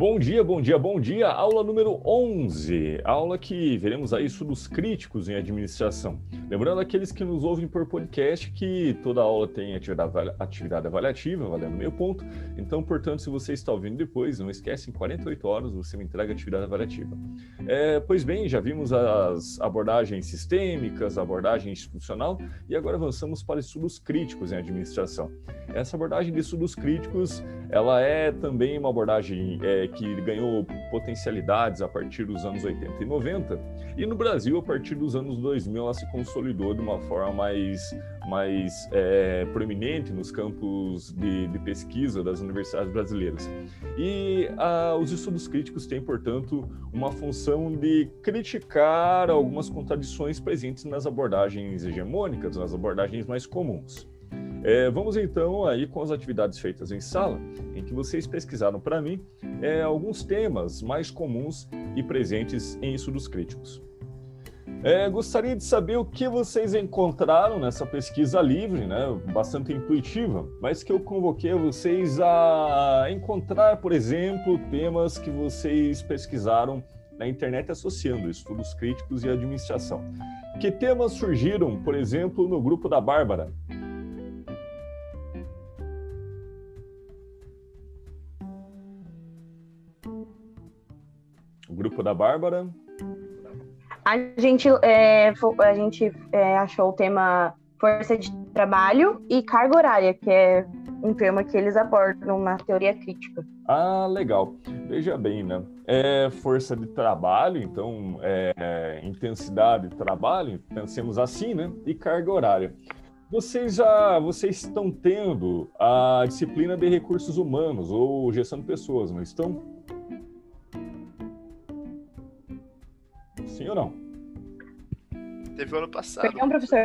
Bom dia, bom dia, bom dia. Aula número 11. Aula que veremos aí estudos críticos em administração. Lembrando aqueles que nos ouvem por podcast que toda aula tem atividade, atividade avaliativa, valendo meio ponto. Então, portanto, se você está ouvindo depois, não esquece, em 48 horas você me entrega atividade avaliativa. É, pois bem, já vimos as abordagens sistêmicas, abordagem institucional e agora avançamos para estudos críticos em administração. Essa abordagem de estudos críticos, ela é também uma abordagem é, que ganhou potencialidades a partir dos anos 80 e 90, e no Brasil, a partir dos anos 2000, ela se consolidou de uma forma mais, mais é, proeminente nos campos de, de, pesquisa das universidades brasileiras. E a, os estudos críticos têm, portanto, uma função de criticar algumas contradições presentes nas abordagens hegemônicas, nas abordagens mais comuns. É, vamos então aí com as atividades feitas em sala, em que vocês pesquisaram para mim é, alguns temas mais comuns e presentes em estudos críticos. É, gostaria de saber o que vocês encontraram nessa pesquisa livre, né, bastante intuitiva, mas que eu convoquei vocês a encontrar, por exemplo, temas que vocês pesquisaram na internet associando estudos críticos e administração. Que temas surgiram, por exemplo, no grupo da Bárbara? Grupo da Bárbara? A gente, é, a gente é, achou o tema força de trabalho e carga horária, que é um tema que eles abordam na teoria crítica. Ah, legal. Veja bem, né? É força de trabalho, então é, intensidade de trabalho, pensemos assim, né? E carga horária. Vocês já vocês estão tendo a disciplina de recursos humanos ou gestão de pessoas, não estão? Sim ou não? Teve o ano passado. Um professor.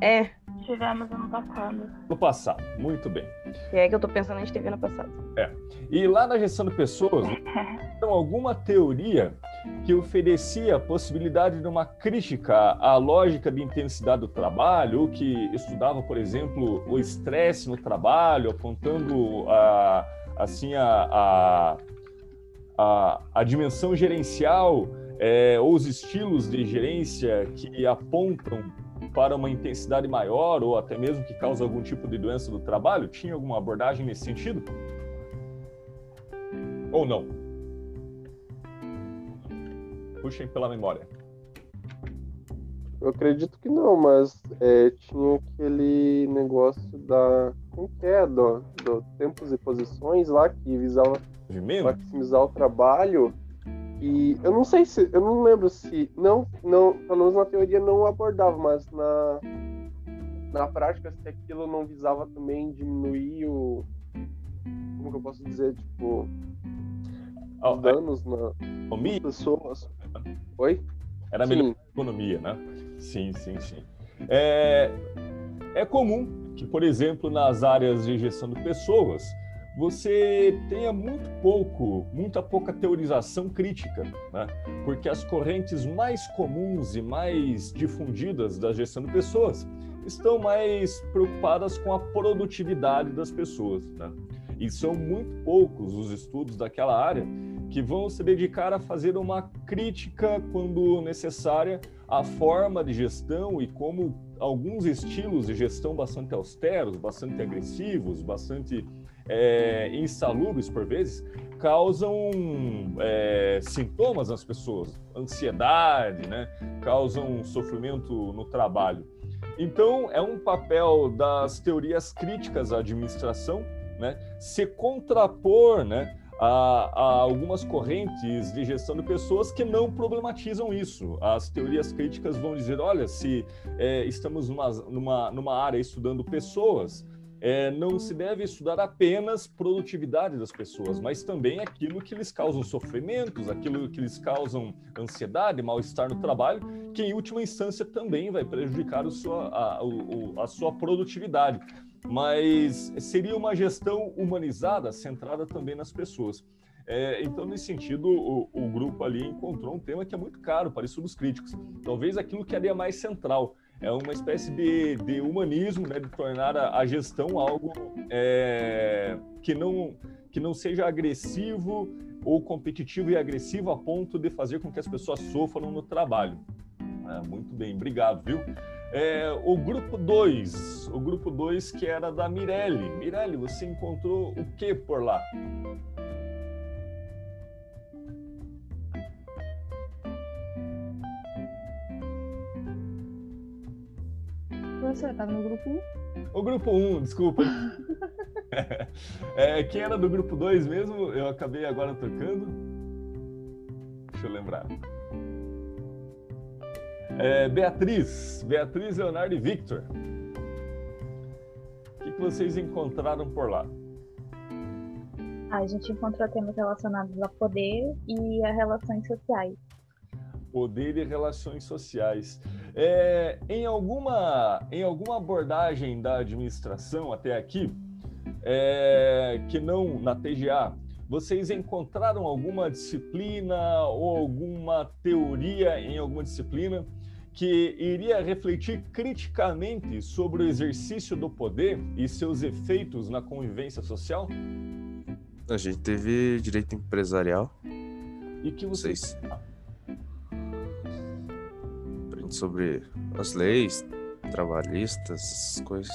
É. Tivemos ano passado. No passado, muito bem. é que eu tô pensando, a gente teve ano passado. É. E lá na gestão de pessoas, então, alguma teoria que oferecia a possibilidade de uma crítica à lógica de intensidade do trabalho, ou que estudava, por exemplo, o estresse no trabalho, apontando a, assim, a, a, a, a dimensão gerencial é, ou os estilos de gerência que apontam para uma intensidade maior ou até mesmo que causa algum tipo de doença do trabalho? Tinha alguma abordagem nesse sentido? Ou não? Puxem pela memória. Eu acredito que não, mas é, tinha aquele negócio da. Como que é? Do, do tempos e posições lá que visava maximizar o trabalho e eu não sei se, eu não lembro se, não, não, pelo menos na teoria não abordava, mas na, na prática se aquilo não visava também diminuir o, como que eu posso dizer, tipo, oh, os danos na, nas pessoas. Oi? Era melhor economia, né? Sim, sim, sim. É, é comum que, por exemplo, nas áreas de gestão de pessoas, você tenha muito pouco, muita pouca teorização crítica, né? porque as correntes mais comuns e mais difundidas da gestão de pessoas estão mais preocupadas com a produtividade das pessoas. Né? E são muito poucos os estudos daquela área que vão se dedicar a fazer uma crítica, quando necessária, à forma de gestão e como alguns estilos de gestão bastante austeros, bastante agressivos, bastante é, insalubres por vezes, causam é, sintomas nas pessoas, ansiedade, né? causam sofrimento no trabalho. Então, é um papel das teorias críticas à administração né? se contrapor né? a, a, algumas correntes de gestão de pessoas que não problematizam isso. As teorias críticas vão dizer: olha, se é, estamos numa, numa, numa área estudando pessoas é, não se deve estudar apenas produtividade das pessoas, mas também aquilo que lhes causam sofrimentos, aquilo que lhes causam ansiedade, mal-estar no trabalho, que em última instância também vai prejudicar a sua, a, a, a sua produtividade. Mas seria uma gestão humanizada, centrada também nas pessoas. É, então, nesse sentido, o, o, grupo ali encontrou um tema que é muito caro para estudos críticos. Talvez aquilo que é mais central é uma espécie de, de humanismo, né, de tornar a, a gestão algo é, que, não, que não seja agressivo ou competitivo e agressivo a ponto de fazer com que as pessoas sofram no trabalho. É, muito bem, obrigado, viu? É, o grupo 2, o grupo 2 que era da Mirelle. Mirelle, você encontrou o que por lá? Professor, estava no grupo 1. O grupo 1, desculpa. é, quem era do grupo 2 mesmo? Eu acabei agora tocando. Deixa eu lembrar. É, Beatriz, Beatriz, Leonardo e Victor. O que, que vocês encontraram por lá? A gente encontrou temas relacionados a poder e a relações sociais. Poder e relações sociais. É, em, alguma, em alguma abordagem da administração até aqui, é, que não na TGA, vocês encontraram alguma disciplina ou alguma teoria em alguma disciplina que iria refletir criticamente sobre o exercício do poder e seus efeitos na convivência social? A gente teve direito empresarial. E que vocês. Aprende sobre as leis trabalhistas, coisas.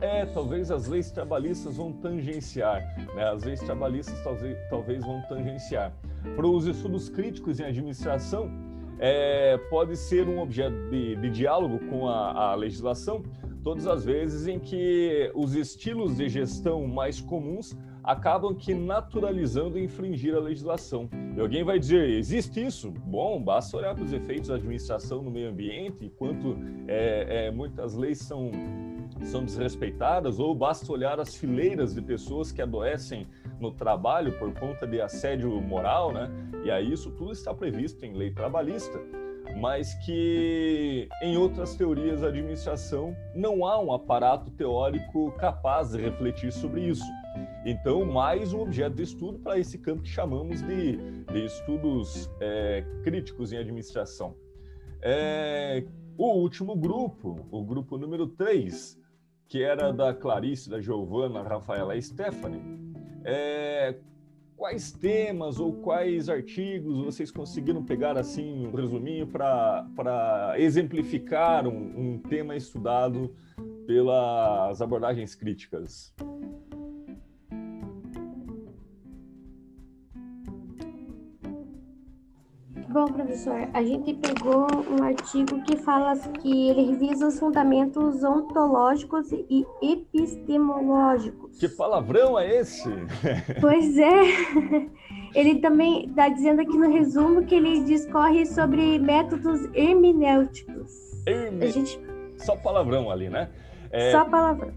É, talvez as leis trabalhistas vão tangenciar, né? As leis trabalhistas talvez, talvez vão tangenciar. Para os estudos críticos em administração, é, pode ser um objeto de, de diálogo com a, a, legislação, todas as vezes em que os estilos de gestão mais comuns acabam que naturalizando infringir a legislação. E alguém vai dizer, existe isso? Bom, basta olhar para os efeitos da administração no meio ambiente, quanto é, é, muitas leis são, são desrespeitadas, ou basta olhar as fileiras de pessoas que adoecem no trabalho por conta de assédio moral, né? E aí isso tudo está previsto em lei trabalhista, mas que em outras teorias da administração não há um aparato teórico capaz de refletir sobre isso. Então, mais um objeto de estudo para esse campo que chamamos de, de estudos é, críticos em administração. É, o último grupo, o grupo número 3, que era da Clarice, da Giovana, Rafaela e Stephanie, é, quais temas ou quais artigos vocês conseguiram pegar assim um resuminho para exemplificar um, um tema estudado pelas abordagens críticas? Bom, professor, a gente pegou um artigo que fala que ele revisa os fundamentos ontológicos e epistemológicos. Que palavrão é esse? Pois é. Ele também está dizendo aqui no resumo que ele discorre sobre métodos hermenêuticos. Herme... Gente... Só palavrão ali, né? É... Só palavrão.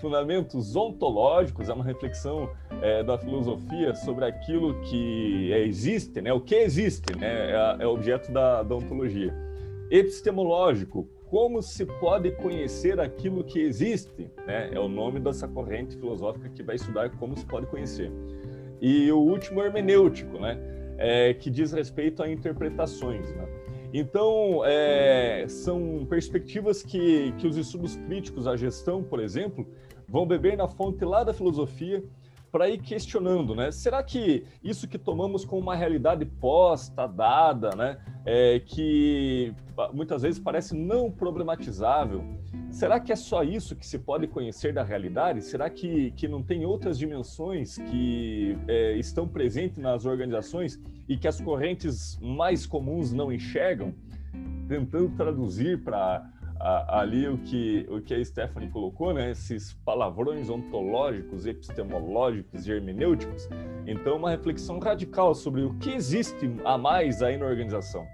Fundamentos ontológicos é uma reflexão é, da filosofia sobre aquilo que é, existe, né? o que existe, né? é, é objeto da, da ontologia. Epistemológico, como se pode conhecer aquilo que existe, né? é o nome dessa corrente filosófica que vai estudar como se pode conhecer. E o último, hermenêutico, né? É, que diz respeito a interpretações. Né? Então, é, são perspectivas que, que os estudos críticos à gestão, por exemplo, vão beber na fonte lá da filosofia para ir questionando, né? Será que isso que tomamos como uma realidade posta, dada, né, é, que muitas vezes parece não problematizável, será que é só isso que se pode conhecer da realidade? Será que, que não tem outras dimensões que é, estão presentes nas organizações e que as correntes mais comuns não enxergam? Tentando traduzir para ali o que, o que a Stephanie colocou, né? esses palavrões ontológicos, epistemológicos e hermenêuticos. Então, uma reflexão radical sobre o que existe a mais aí na organização.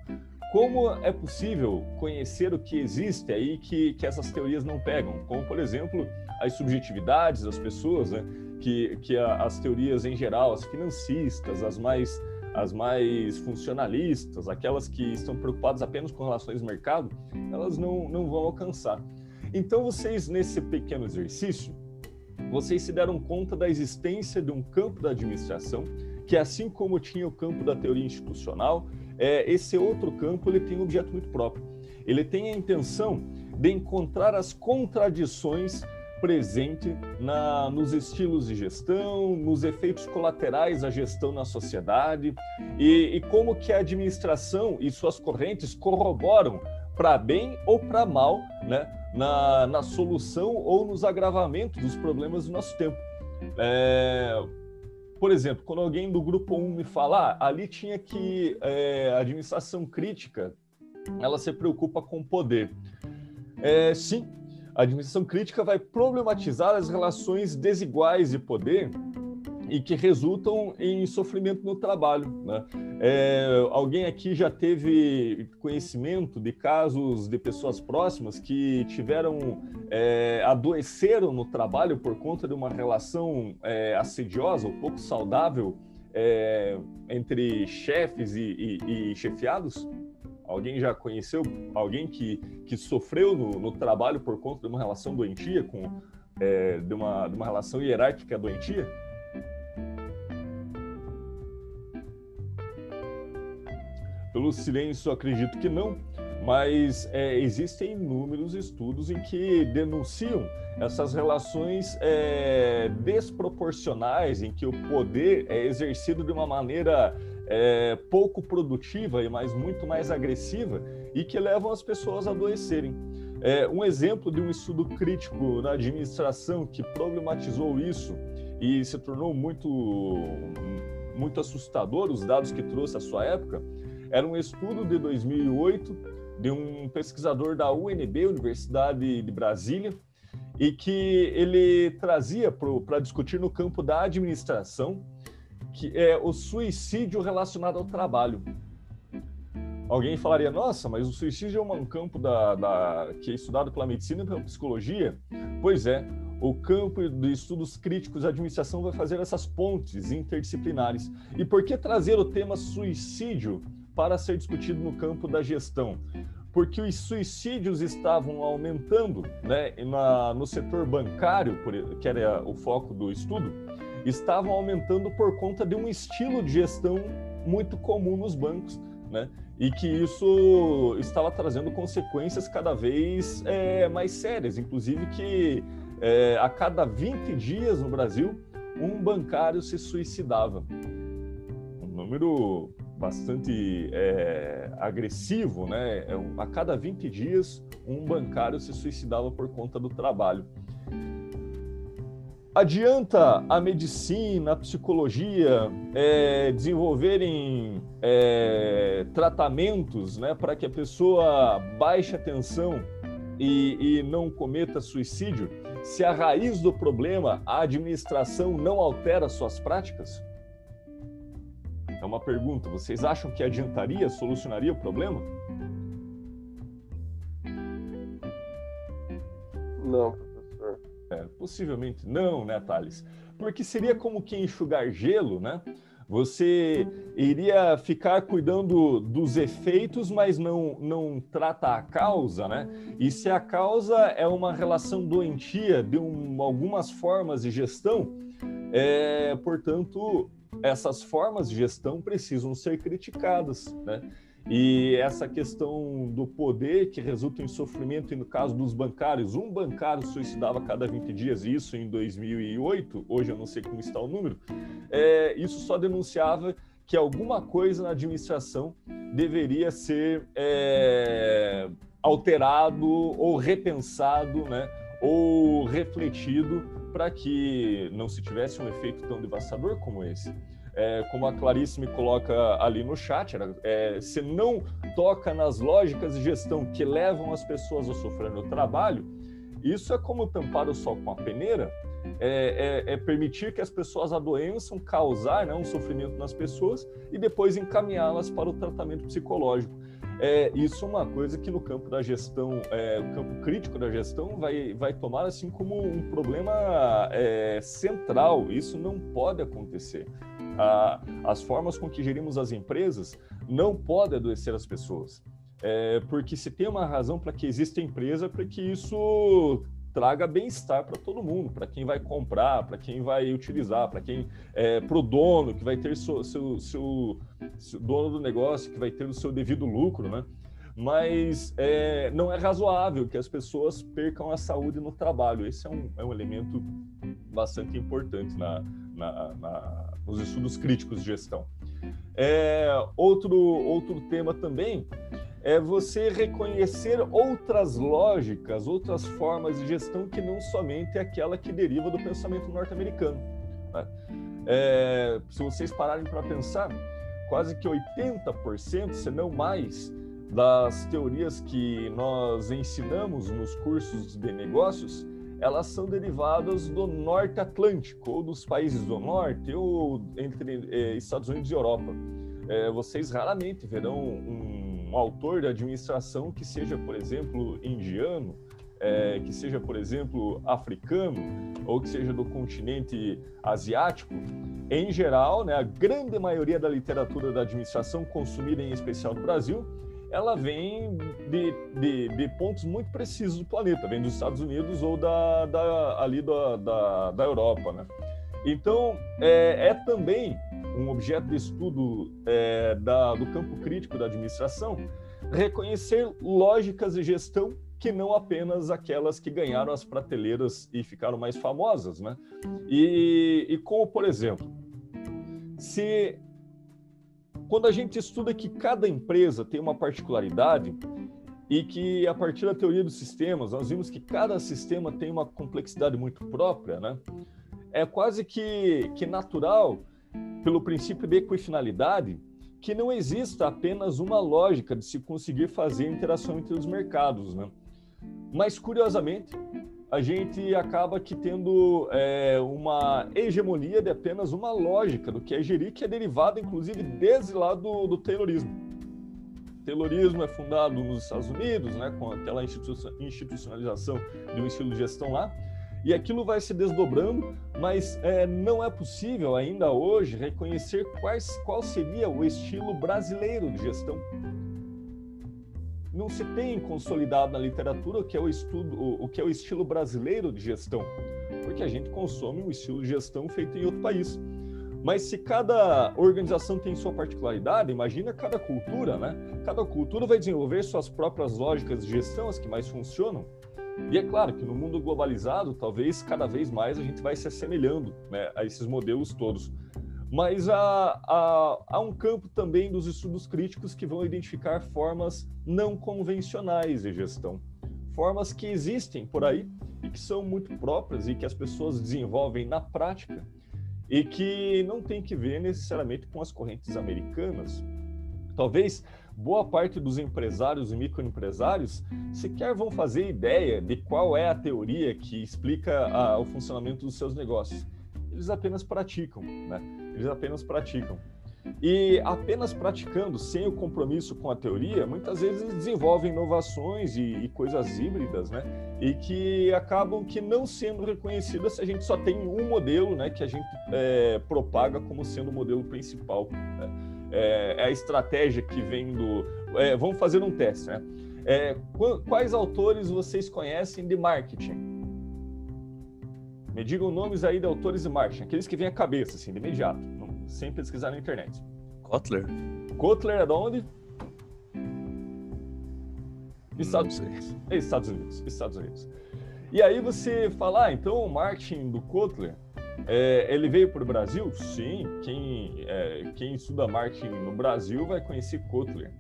Como é possível conhecer o que existe aí que, que essas teorias não pegam? Como, por exemplo, as subjetividades das pessoas, né? que, que a, as teorias em geral, as financistas, as mais as mais funcionalistas, aquelas que estão preocupadas apenas com relações de mercado, elas não, não vão alcançar. Então, vocês, nesse pequeno exercício, vocês se deram conta da existência de um campo da administração que, assim como tinha o campo da teoria institucional, é, esse outro campo ele tem um objeto muito próprio. Ele tem a intenção de encontrar as contradições presente na, nos estilos de gestão, nos efeitos colaterais da gestão na sociedade e, e como que a administração e suas correntes corroboram para bem ou para mal, né, na, na solução ou nos agravamentos dos problemas do nosso tempo. É, por exemplo, quando alguém do grupo 1 me falar, ah, ali tinha que é, a administração crítica, ela se preocupa com o poder. É, sim, a administração crítica vai problematizar as relações desiguais de poder e que resultam em sofrimento no trabalho. Né? É, alguém aqui já teve conhecimento de casos de pessoas próximas que tiveram é, adoeceram no trabalho por conta de uma relação é, assediosa ou pouco saudável é, entre chefes e, e, e chefiados? Alguém já conheceu alguém que, que sofreu no, no trabalho por conta de uma relação doentia, com, é, de, uma, de uma relação hierárquica doentia? Pelo silêncio, acredito que não, mas é, existem inúmeros estudos em que denunciam essas relações é, desproporcionais, em que o poder é exercido de uma maneira é, pouco produtiva e mais muito mais agressiva e que levam as pessoas a adoecerem. É, um exemplo de um estudo crítico na administração que problematizou isso e se tornou muito muito assustador os dados que trouxe à sua época era um estudo de 2008 de um pesquisador da UNB, Universidade de Brasília, e que ele trazia para discutir no campo da administração que é o suicídio relacionado ao trabalho. Alguém falaria, nossa, mas o suicídio é um campo da, da, que é estudado pela medicina e pela psicologia? Pois é, o campo de estudos críticos da administração vai fazer essas pontes interdisciplinares. E por que trazer o tema suicídio para ser discutido no campo da gestão? Porque os suicídios estavam aumentando né, na, no setor bancário, que era o foco do estudo, estavam aumentando por conta de um estilo de gestão muito comum nos bancos, né? E que isso estava trazendo consequências cada vez é, mais sérias, inclusive que é, a cada 20 dias no Brasil, um bancário se suicidava. Um número bastante é, agressivo, né? É a cada 20 dias, um bancário se suicidava por conta do trabalho. Adianta a medicina, a psicologia é, desenvolverem é, tratamentos né, para que a pessoa baixe a tensão e, e não cometa suicídio se a raiz do problema, a administração, não altera suas práticas? É uma pergunta. Vocês acham que adiantaria, solucionaria o problema? Não. É, possivelmente não, né, Thales? Porque seria como que enxugar gelo, né? Você iria ficar cuidando dos efeitos, mas não, não trata a causa, né? E se a causa é uma relação doentia de um, algumas formas de gestão, é, portanto, essas formas de gestão precisam ser criticadas, né? E essa questão do poder que resulta em sofrimento, e no caso dos bancários, um bancário suicidava a cada 20 dias, isso em 2008, hoje eu não sei como está o número, é, isso só denunciava que alguma coisa na administração deveria ser é, alterado ou repensado, né, ou refletido para que não se tivesse um efeito tão devastador como esse é, como a Clarice me coloca ali no chat, era, é, se não toca nas lógicas de gestão que levam as pessoas a sofrer no trabalho, isso é como tampar o sol com a peneira, é, é, é, permitir que as pessoas adoeçam, causar né, um sofrimento nas pessoas e depois encaminhá-las para o tratamento psicológico. É, isso é uma coisa que no campo da gestão, é, o campo crítico da gestão vai, vai tomar assim como um problema é, central. Isso não pode acontecer as formas com que gerimos as empresas não podem adoecer as pessoas. É, porque se tem uma razão para que exista empresa, para que isso traga bem-estar para todo mundo, para quem vai comprar, para quem vai utilizar, para quem é, o dono que vai ter seu, seu, seu, seu, dono do negócio que vai ter o seu devido lucro, né? mas é, não é razoável que as pessoas percam a saúde no trabalho. Esse é um, é um elemento bastante importante na, na, na, nos estudos críticos de gestão. É, outro, outro tema também é você reconhecer outras lógicas, outras formas de gestão que não somente aquela que deriva do pensamento norte-americano. Né? É, se vocês pararem para pensar, quase que 80%, se não mais, das teorias que nós ensinamos nos cursos de negócios, elas são derivadas do Norte Atlântico, ou dos países do Norte, ou entre eh, Estados Unidos e Europa. Eh, vocês raramente verão um, um, autor de administração que seja, por exemplo, indiano, eh, que seja, por exemplo, africano, ou que seja do continente asiático. Em geral, né, a grande maioria da literatura da administração consumida em especial no Brasil ela vem de, de, de, pontos muito precisos do planeta, vem dos Estados Unidos ou da, da ali da, da, da, Europa, né? Então, é, é, também um objeto de estudo é, da, do campo crítico da administração reconhecer lógicas de gestão que não apenas aquelas que ganharam as prateleiras e ficaram mais famosas, né? E, e como, por exemplo, se quando a gente estuda que cada empresa tem uma particularidade e que a partir da teoria dos sistemas nós vimos que cada sistema tem uma complexidade muito própria, né? É quase que, que natural, pelo princípio de equifinalidade, que não exista apenas uma lógica de se conseguir fazer interação entre os mercados, né? Mas curiosamente, a gente acaba que tendo é, uma hegemonia de apenas uma lógica do que é gerir, que é derivada, inclusive, desde lá do, do Taylorismo. O Taylorismo é fundado nos Estados Unidos, né, com aquela institucionalização de um estilo de gestão lá, e aquilo vai se desdobrando, mas é, não é possível ainda hoje reconhecer quais, qual seria o estilo brasileiro de gestão não se tem consolidado na literatura o que é o estudo, o, que é o estilo brasileiro de gestão, porque a gente consome um estilo de gestão feito em outro país. Mas se cada organização tem sua particularidade, imagina cada cultura, né? Cada cultura vai desenvolver suas próprias lógicas de gestão, as que mais funcionam. E é claro que no mundo globalizado, talvez cada vez mais a gente vai se assemelhando né, a esses modelos todos. Mas há, há, há, um campo também dos estudos críticos que vão identificar formas não convencionais de gestão. Formas que existem por aí e que são muito próprias e que as pessoas desenvolvem na prática e que não tem que ver necessariamente com as correntes americanas. Talvez boa parte dos empresários e microempresários sequer vão fazer ideia de qual é a teoria que explica a, o funcionamento dos seus negócios. Eles apenas praticam, né? Eles apenas praticam. E apenas praticando, sem o compromisso com a teoria, muitas vezes desenvolvem inovações e, e, coisas híbridas, né? E que acabam que não sendo reconhecidas se a gente só tem um modelo, né? Que a gente é, propaga como sendo o modelo principal. Né? É, é, a estratégia que vem do... É, vamos fazer um teste, né? É, quais autores vocês conhecem de marketing? Me digam nomes aí de autores de marketing, aqueles que vêm à cabeça, assim, de imediato, sem pesquisar na internet. Kotler? Kotler é de onde? Estados Unidos. Estados Unidos. Estados Unidos. E aí você fala, ah, então o marketing do Kotler, é, ele veio para o Brasil? Sim, quem, é, quem estuda marketing no Brasil vai conhecer Kotler.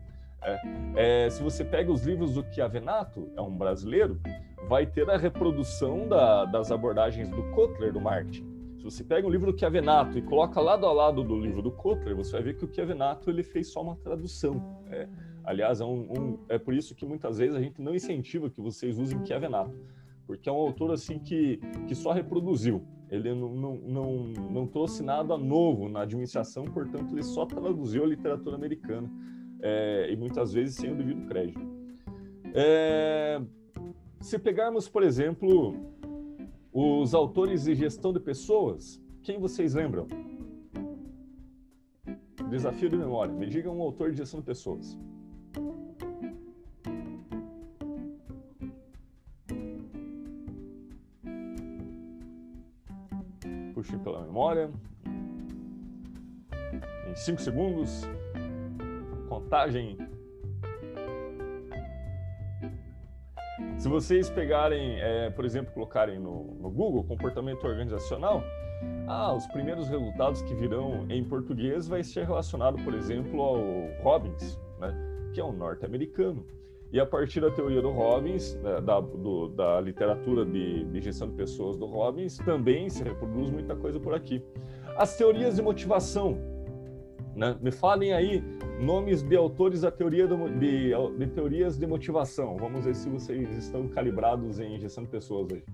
É, é, se você pega os livros do Chiavenato, é um brasileiro, vai ter a reprodução da, das abordagens do Kotler do marketing. Se você pega um livro do Chiavenato e coloca lado a lado do livro do Kotler, você vai ver que o Chiavenato ele fez só uma tradução. É, aliás, é, um, um, é por isso que muitas vezes a gente não incentiva que vocês usem Chiavenato, porque é um autor assim que, que só reproduziu. Ele não, não, não, não trouxe nada novo na administração, portanto, ele só traduziu a literatura americana é, e muitas vezes sem o devido crédito. É, se pegarmos, por exemplo, os autores de gestão de pessoas, quem vocês lembram? Desafio de memória. Me diga um autor de gestão de pessoas. Puxe pela memória. Em 5 segundos. Contagem vocês pegarem, é, por exemplo, colocarem no, no Google comportamento organizacional, ah, os primeiros resultados que virão em português vai ser relacionado, por exemplo, ao Robbins, né, que é um norte-americano. E a partir da teoria do Robbins, né, da, do, da literatura de, de, gestão de pessoas do Robbins, também se reproduz muita coisa por aqui. As teorias de motivação. Né? Me falem aí nomes de autores da teoria do, de, de teorias de motivação. Vamos ver se vocês estão calibrados em gestão de pessoas aí.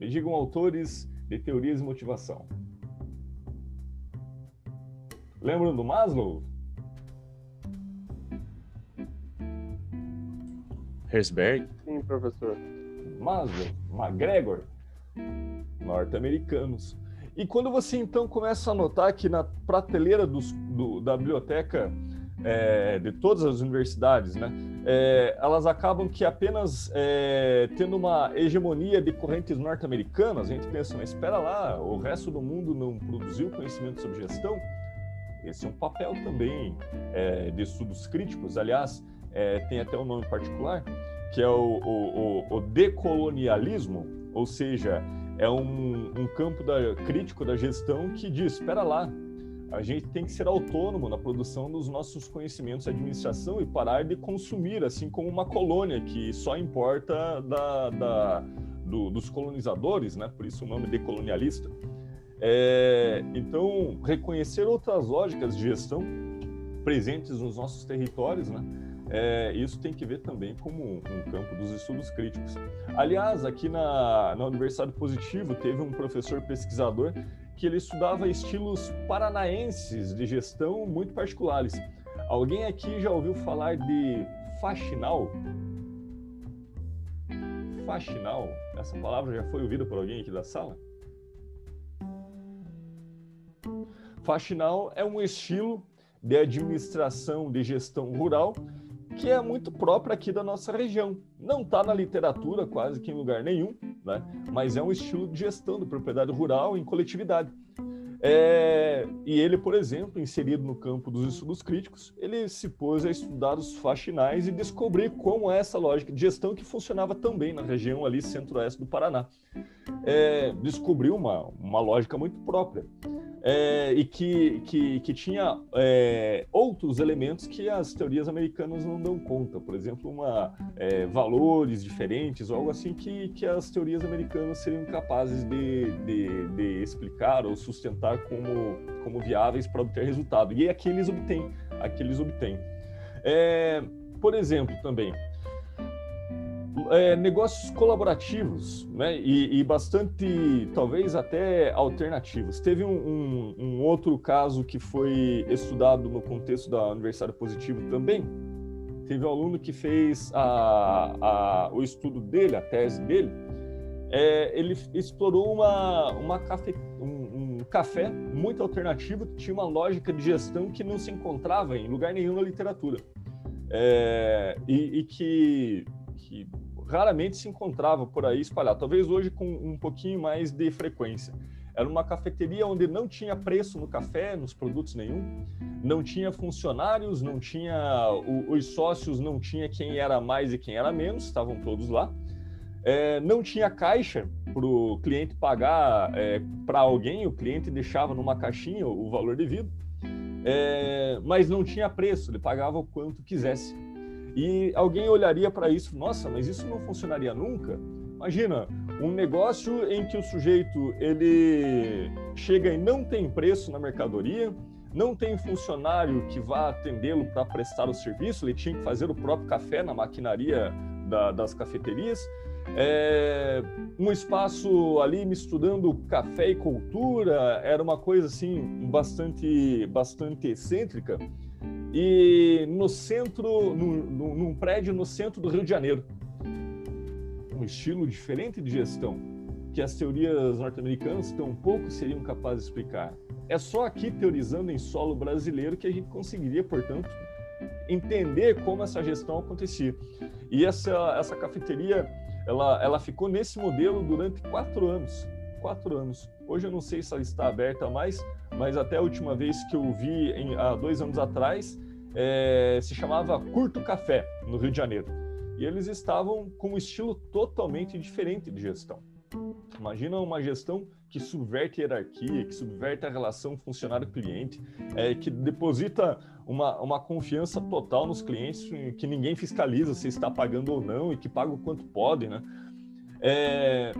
Me digam autores de teorias de motivação. Lembram do Maslow? Herzberg? Sim, professor. Maslow, McGregor, norte-americanos. E quando você então começa a notar que na prateleira dos, do, da biblioteca é, de todas as universidades, né, é, elas acabam que apenas é, tendo uma hegemonia de correntes norte-americanas, a gente pensa, mas espera lá, o resto do mundo não produziu conhecimento sobre gestão? Esse é um papel também é, de estudos críticos, aliás, é, tem até um nome particular, que é o, o, o decolonialismo, ou seja, é um, um campo da, crítico da gestão que diz, espera lá, a gente tem que ser autônomo na produção dos nossos conhecimentos de administração e parar de consumir, assim como uma colônia que só importa da, da do, dos colonizadores, né? por isso o nome decolonialista. É, então, reconhecer outras lógicas de gestão presentes nos nossos territórios, né? É, isso tem que ver também como um, campo dos estudos críticos. Aliás, aqui na, na Universidade Positivo teve um professor pesquisador que ele estudava estilos paranaenses de gestão muito particulares. Alguém aqui já ouviu falar de faxinal? Faxinal? Essa palavra já foi ouvida por alguém aqui da sala? Faxinal é um estilo de administração de gestão rural que é muito próprio aqui da nossa região. Não está na literatura quase que em lugar nenhum, né? mas é um estilo de gestão da propriedade rural em coletividade. É, e ele, por exemplo, inserido no campo dos estudos críticos, ele se pôs a estudar os faxinais e descobrir como é essa lógica de gestão que funcionava também na região ali centro-oeste do Paraná. É, descobriu uma, uma lógica muito própria é, e que, que, que tinha é, outros elementos que as teorias americanas não dão conta. Por exemplo, uma, é, valores diferentes ou algo assim que, que as teorias americanas seriam capazes de, de, de explicar ou sustentar como, como viáveis para obter resultado. E aqui eles obtêm. Aqui eles obtêm. É, por exemplo, também, é, negócios colaborativos, né? E, e, bastante, talvez até alternativos. Teve um, um, um, outro caso que foi estudado no contexto da Universidade Positivo também. Teve um aluno que fez a, a, o estudo dele, a tese dele. É, ele explorou uma, uma cafe, um, um café muito alternativo que tinha uma lógica de gestão que não se encontrava em lugar nenhum na literatura. É, e, e que, que raramente se encontrava por aí espalhado, talvez hoje com um pouquinho mais de frequência. Era uma cafeteria onde não tinha preço no café, nos produtos nenhum, não tinha funcionários, não tinha os sócios, não tinha quem era mais e quem era menos, estavam todos lá. É, não tinha caixa para o cliente pagar é, para alguém, o cliente deixava numa caixinha o valor devido, é, mas não tinha preço, ele pagava o quanto quisesse. E alguém olharia para isso, nossa, mas isso não funcionaria nunca? Imagina, um negócio em que o sujeito ele chega e não tem preço na mercadoria, não tem funcionário que vá atendê-lo para prestar o serviço, ele tinha que fazer o próprio café na maquinaria da, das cafeterias. É, um espaço ali misturando café e cultura, era uma coisa assim bastante, bastante excêntrica e no centro, num, num prédio no centro do Rio de Janeiro. Um estilo diferente de gestão que as teorias norte-americanas tão pouco seriam capazes de explicar. É só aqui teorizando em solo brasileiro que a gente conseguiria, portanto, entender como essa gestão acontecia. E essa, essa cafeteria, ela, ela ficou nesse modelo durante quatro anos. Quatro anos. Hoje eu não sei se ela está aberta mais, mas até a última vez que eu vi, em, há dois anos atrás, é, se chamava Curto Café, no Rio de Janeiro. e eles estavam com um estilo totalmente diferente de gestão. Imagina uma gestão que subverte a hierarquia, que subverte a relação funcionário-cliente, é, que deposita uma, uma confiança total nos clientes, que ninguém fiscaliza se está pagando ou não e que paga o quanto pode, né? É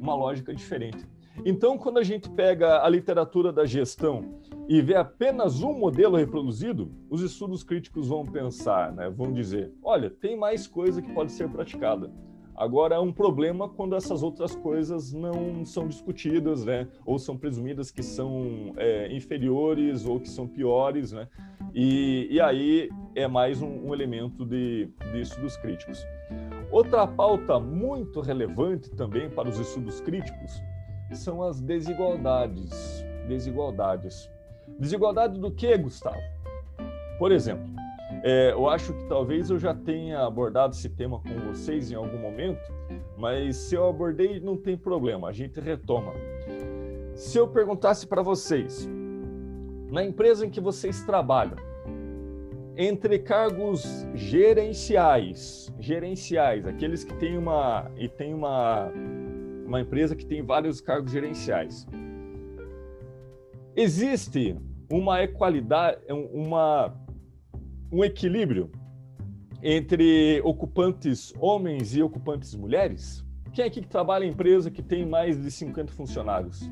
uma lógica diferente. Então, quando a gente pega a literatura da gestão e vê apenas um modelo reproduzido, os estudos críticos vão pensar, né, vão dizer: olha, tem mais coisa que pode ser praticada. Agora, é um problema quando essas outras coisas não são discutidas, né? Ou são presumidas que são é, inferiores ou que são piores, né? E, e aí é mais um, um elemento de, de estudos críticos. Outra pauta muito relevante também para os estudos críticos são as desigualdades. Desigualdades. Desigualdade do que, Gustavo? Por exemplo, é, eu acho que talvez eu já tenha abordado esse tema com vocês em algum momento, mas se eu abordei, não tem problema, a gente retoma. Se eu perguntasse para vocês, na empresa em que vocês trabalham, entre cargos gerenciais, gerenciais, aqueles que têm uma e tem uma uma empresa que tem vários cargos gerenciais. Existe uma equalidade, uma um equilíbrio entre ocupantes homens e ocupantes mulheres? Quem aqui que trabalha em empresa que tem mais de 50 funcionários?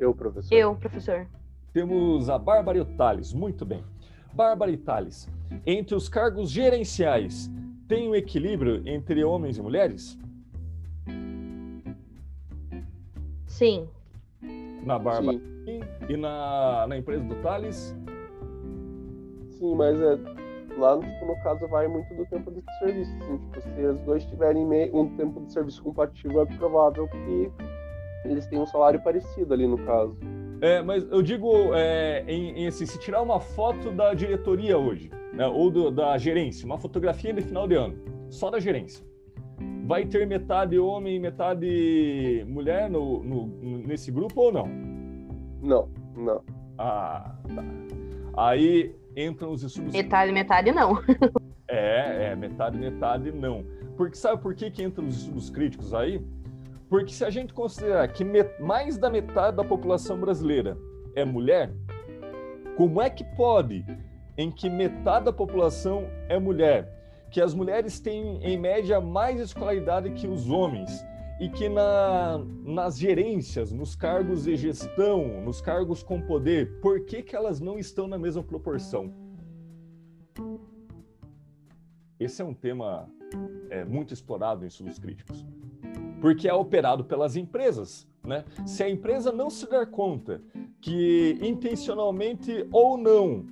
Eu, professor. Eu, professor. Temos a Bárbara e o Thales. Muito bem. Bárbara e Thales, entre os cargos gerenciais, tem um equilíbrio entre homens e mulheres? Sim. Na Bárbara Sim. e na, na empresa do Thales? Sim, mas é, lá tipo, no caso vai muito do tempo de serviço. Assim, tipo, se os dois tiverem um tempo de serviço compatível, é provável que eles tenham um salário parecido ali no caso. É, mas eu digo é, em, em assim, se tirar uma foto da diretoria hoje, né, ou do, da gerência, uma fotografia de final de ano, só da gerência, vai ter metade homem e metade mulher no, no, nesse grupo ou não? Não, não. Ah, tá. Aí entram os estudos. Metade, metade não. é, é, metade, metade não. Porque sabe por que, que entram os estudos críticos aí? Porque se a gente considerar que mais da metade da população brasileira é mulher, como é que pode, em que metade da população é mulher, que as mulheres têm em média mais escolaridade que os homens e que na, nas gerências, nos cargos de gestão, nos cargos com poder, por que, que elas não estão na mesma proporção? Esse é um tema é, muito explorado em estudos críticos porque é operado pelas empresas. Né? Se a empresa não se der conta que intencionalmente ou não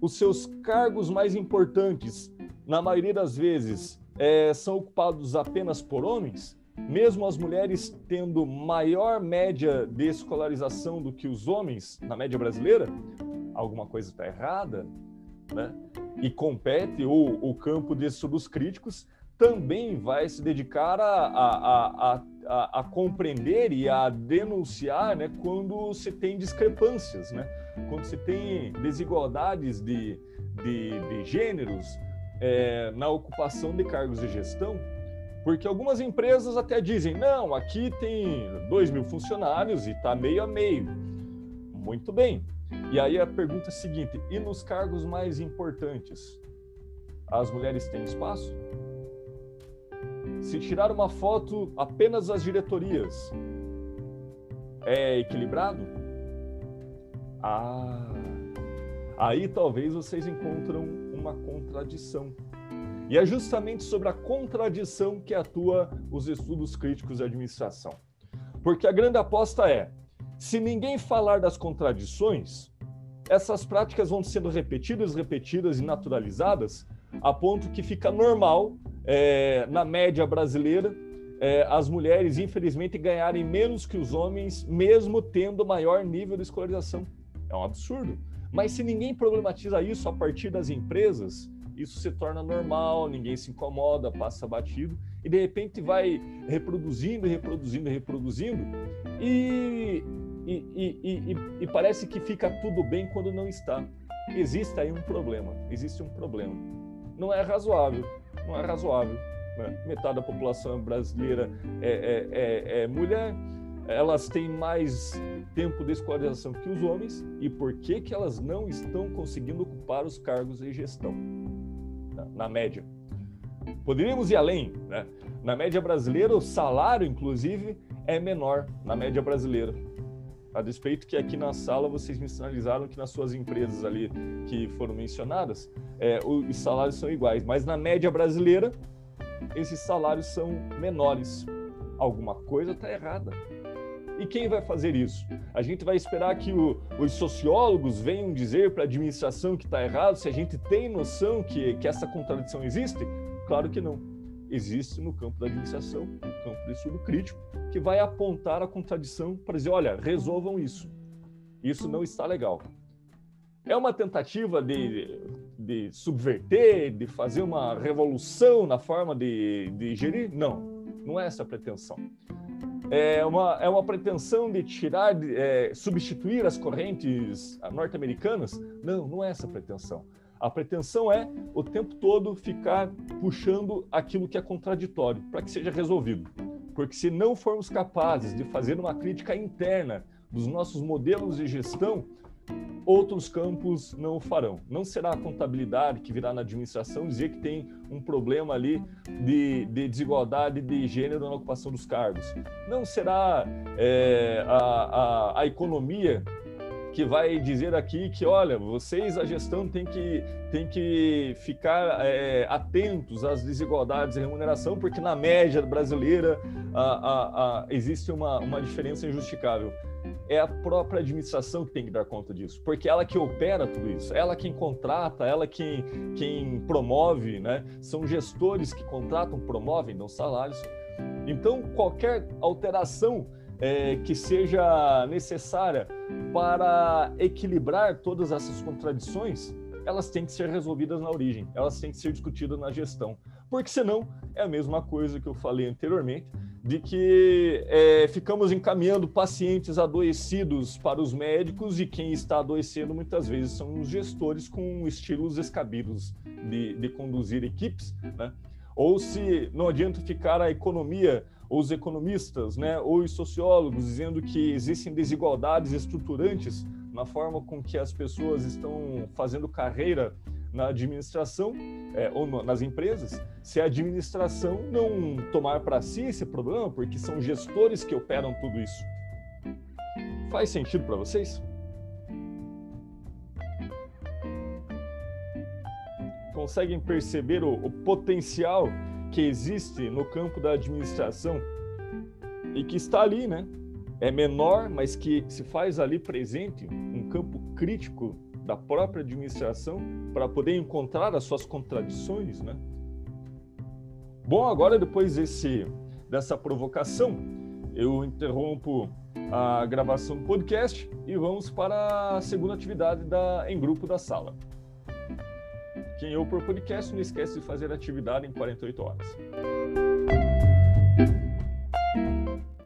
os seus cargos mais importantes, na maioria das vezes, é, são ocupados apenas por homens, mesmo as mulheres tendo maior média de escolarização do que os homens na média brasileira, alguma coisa está errada, né? E compete o, o campo de estudos críticos também vai se dedicar a, a, a, a, compreender e a denunciar né, quando se tem discrepâncias, né? quando se tem desigualdades de, de, de gêneros é, na ocupação de cargos de gestão, porque algumas empresas até dizem, não, aqui tem 2 mil funcionários e está meio a meio. Muito bem. E aí a pergunta é a seguinte, e nos cargos mais importantes, as mulheres têm espaço? Se tirar uma foto apenas das diretorias, é equilibrado? Ah, aí talvez vocês encontram uma contradição. E é justamente sobre a contradição que atua os estudos críticos de administração. Porque a grande aposta é: se ninguém falar das contradições, essas práticas vão sendo repetidas, repetidas e naturalizadas, a ponto que fica normal é, na média brasileira, é, as mulheres, infelizmente, ganharem menos que os homens, mesmo tendo maior nível de escolarização. É um absurdo. Mas se ninguém problematiza isso a partir das empresas, isso se torna normal, ninguém se incomoda, passa batido, e de repente vai reproduzindo, reproduzindo, reproduzindo, e, e, e, e, e parece que fica tudo bem quando não está. existe aí um problema, existe um problema. Não é razoável, não é razoável. Né? Metade da população brasileira é, é, é, é mulher, elas têm mais tempo de escolarização que os homens e por que, que elas não estão conseguindo ocupar os cargos de gestão, na, na média. Poderíamos ir além, né? Na média brasileira, o salário, inclusive, é menor na média brasileira. A despeito que aqui na sala vocês me sinalizaram que nas suas empresas ali que foram mencionadas, é, os salários são iguais, mas na média brasileira, esses salários são menores. Alguma coisa está errada. E quem vai fazer isso? A gente vai esperar que o, os sociólogos venham dizer para a administração que está errado, se a gente tem noção que, que essa contradição existe? Claro que não. Existe no campo da administração, campo do estudo crítico, que vai apontar a contradição para dizer: olha, resolvam isso. Isso não está legal. É uma tentativa de, de subverter, de fazer uma revolução na forma de, de gerir? Não, não é essa a pretensão é uma, é uma pretensão de tirar, é, substituir as correntes norte-americanas? Não, não é essa a pretensão. A pretensão é o tempo todo ficar puxando aquilo que é contraditório para que seja resolvido. Porque se não formos capazes de fazer uma crítica interna dos nossos modelos de gestão, outros campos não o farão. Não será a contabilidade que virá na administração dizer que tem um problema ali de, de desigualdade de gênero na ocupação dos cargos. Não será é, a, a, a economia que vai dizer aqui que, olha, vocês, a gestão, tem que, tem que ficar é, atentos às desigualdades de remuneração, porque na média brasileira a, a, a, existe uma, uma diferença injustificável é a própria administração que tem que dar conta disso, porque ela que opera tudo isso, ela quem contrata, ela quem, quem promove, né? São gestores que contratam, promovem, dão salários. Então, qualquer alteração é, que seja necessária para equilibrar todas essas contradições, elas têm que ser resolvidas na origem, elas têm que ser discutidas na gestão, porque senão é a mesma coisa que eu falei anteriormente, de que é, ficamos encaminhando pacientes adoecidos para os médicos e quem está adoecendo muitas vezes são os gestores com estilos escabidos de, de conduzir equipes, né? Ou se não adianta ficar a economia, ou os economistas, né, ou os sociólogos dizendo que existem desigualdades estruturantes na forma com que as pessoas estão fazendo carreira na administração é, ou no, nas empresas, se a administração não tomar para si esse problema, porque são gestores que operam tudo isso. Faz sentido para vocês? Conseguem perceber o, o potencial que existe no campo da administração e que está ali, né? É menor, mas que se faz ali presente, um campo crítico da própria administração para poder encontrar as suas contradições, né? Bom, agora depois desse, dessa provocação, eu interrompo a gravação do podcast e vamos para a segunda atividade da, em grupo da sala. Quem ouve por podcast não esquece de fazer atividade em 48 horas.